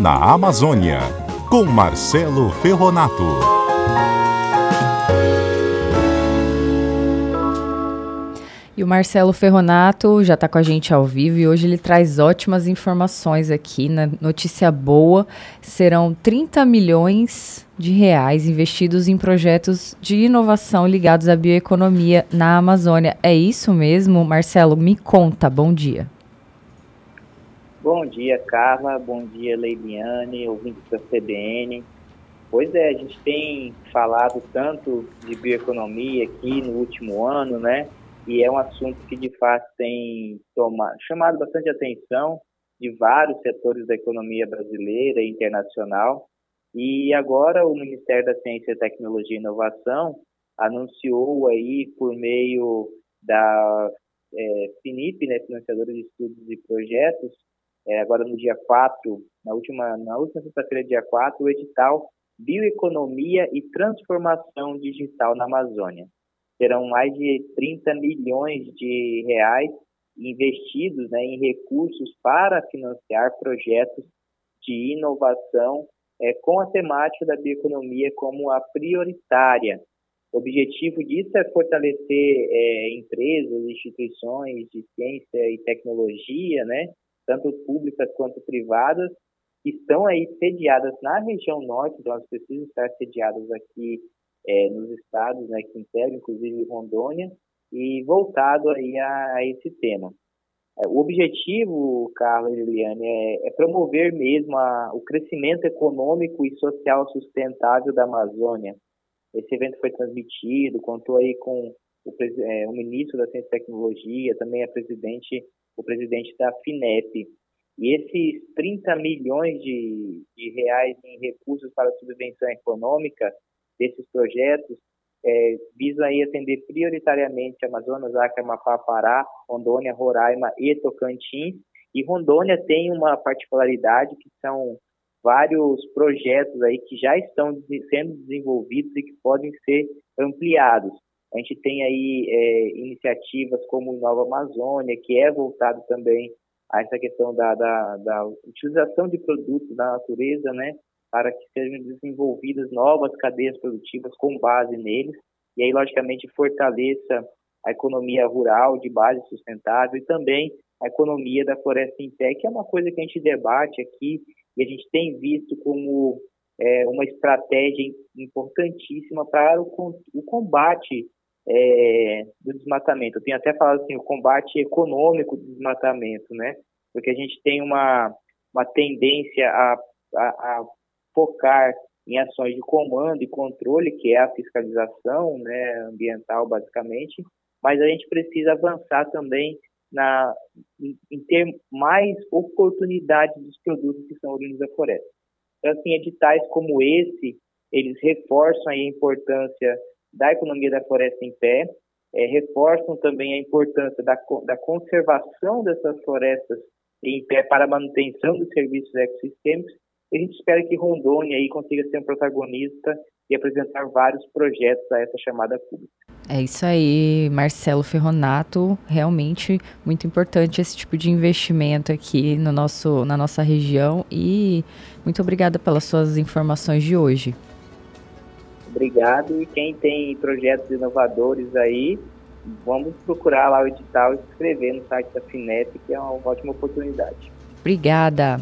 na Amazônia, com Marcelo Ferronato. E o Marcelo Ferronato já está com a gente ao vivo e hoje ele traz ótimas informações aqui na Notícia Boa. Serão 30 milhões de reais investidos em projetos de inovação ligados à bioeconomia na Amazônia. É isso mesmo? Marcelo, me conta. Bom dia. Bom dia, Carla. Bom dia, Leiliane, ouvintes da CBN. Pois é, a gente tem falado tanto de bioeconomia aqui no último ano, né? E é um assunto que, de fato, tem tomado, chamado bastante atenção de vários setores da economia brasileira e internacional. E agora o Ministério da Ciência, Tecnologia e Inovação anunciou aí, por meio da é, FINIP, né, Financiadora de Estudos e Projetos, é, agora no dia 4, na última, na última sexta-feira, dia 4, o edital Bioeconomia e Transformação Digital na Amazônia. Serão mais de 30 milhões de reais investidos né, em recursos para financiar projetos de inovação é, com a temática da bioeconomia como a prioritária. O objetivo disso é fortalecer é, empresas, instituições de ciência e tecnologia, né, tanto públicas quanto privadas, que estão aí sediadas na região norte, então elas precisam estar sediadas aqui é, nos estados né, que integram, inclusive Rondônia, e voltado aí a, a esse tema. É, o objetivo, Carlos e Liliane, é, é promover mesmo a, o crescimento econômico e social sustentável da Amazônia. Esse evento foi transmitido, contou aí com o, é, o ministro da Ciência e Tecnologia, também a presidente o presidente da FINEP. E esses 30 milhões de, de reais em recursos para subvenção econômica desses projetos é, visam aí atender prioritariamente Amazonas, Acre, Amapá, Pará, Rondônia, Roraima e Tocantins. E Rondônia tem uma particularidade que são vários projetos aí que já estão sendo desenvolvidos e que podem ser ampliados. A gente tem aí é, iniciativas como Nova Amazônia, que é voltado também a essa questão da, da, da utilização de produtos da natureza, né, para que sejam desenvolvidas novas cadeias produtivas com base neles, e aí, logicamente, fortaleça a economia rural de base sustentável e também a economia da floresta em pé, que é uma coisa que a gente debate aqui e a gente tem visto como é, uma estratégia importantíssima para o, o combate é, do desmatamento. Eu tenho até falado assim, o combate econômico do desmatamento, né? Porque a gente tem uma, uma tendência a, a, a focar em ações de comando e controle, que é a fiscalização né, ambiental, basicamente, mas a gente precisa avançar também na, em, em ter mais oportunidades dos produtos que são oriundos da floresta. Então, assim, editais como esse, eles reforçam a importância da economia da floresta em pé, é, reforçam também a importância da, da conservação dessas florestas em pé para a manutenção dos serviços ecossistêmicos. E a gente espera que Rondônia aí consiga ser um protagonista e apresentar vários projetos a essa chamada pública. É isso aí, Marcelo Ferronato. Realmente muito importante esse tipo de investimento aqui no nosso, na nossa região. E muito obrigada pelas suas informações de hoje. Obrigado. E quem tem projetos inovadores aí, vamos procurar lá o edital e se inscrever no site da FINEP, que é uma ótima oportunidade. Obrigada.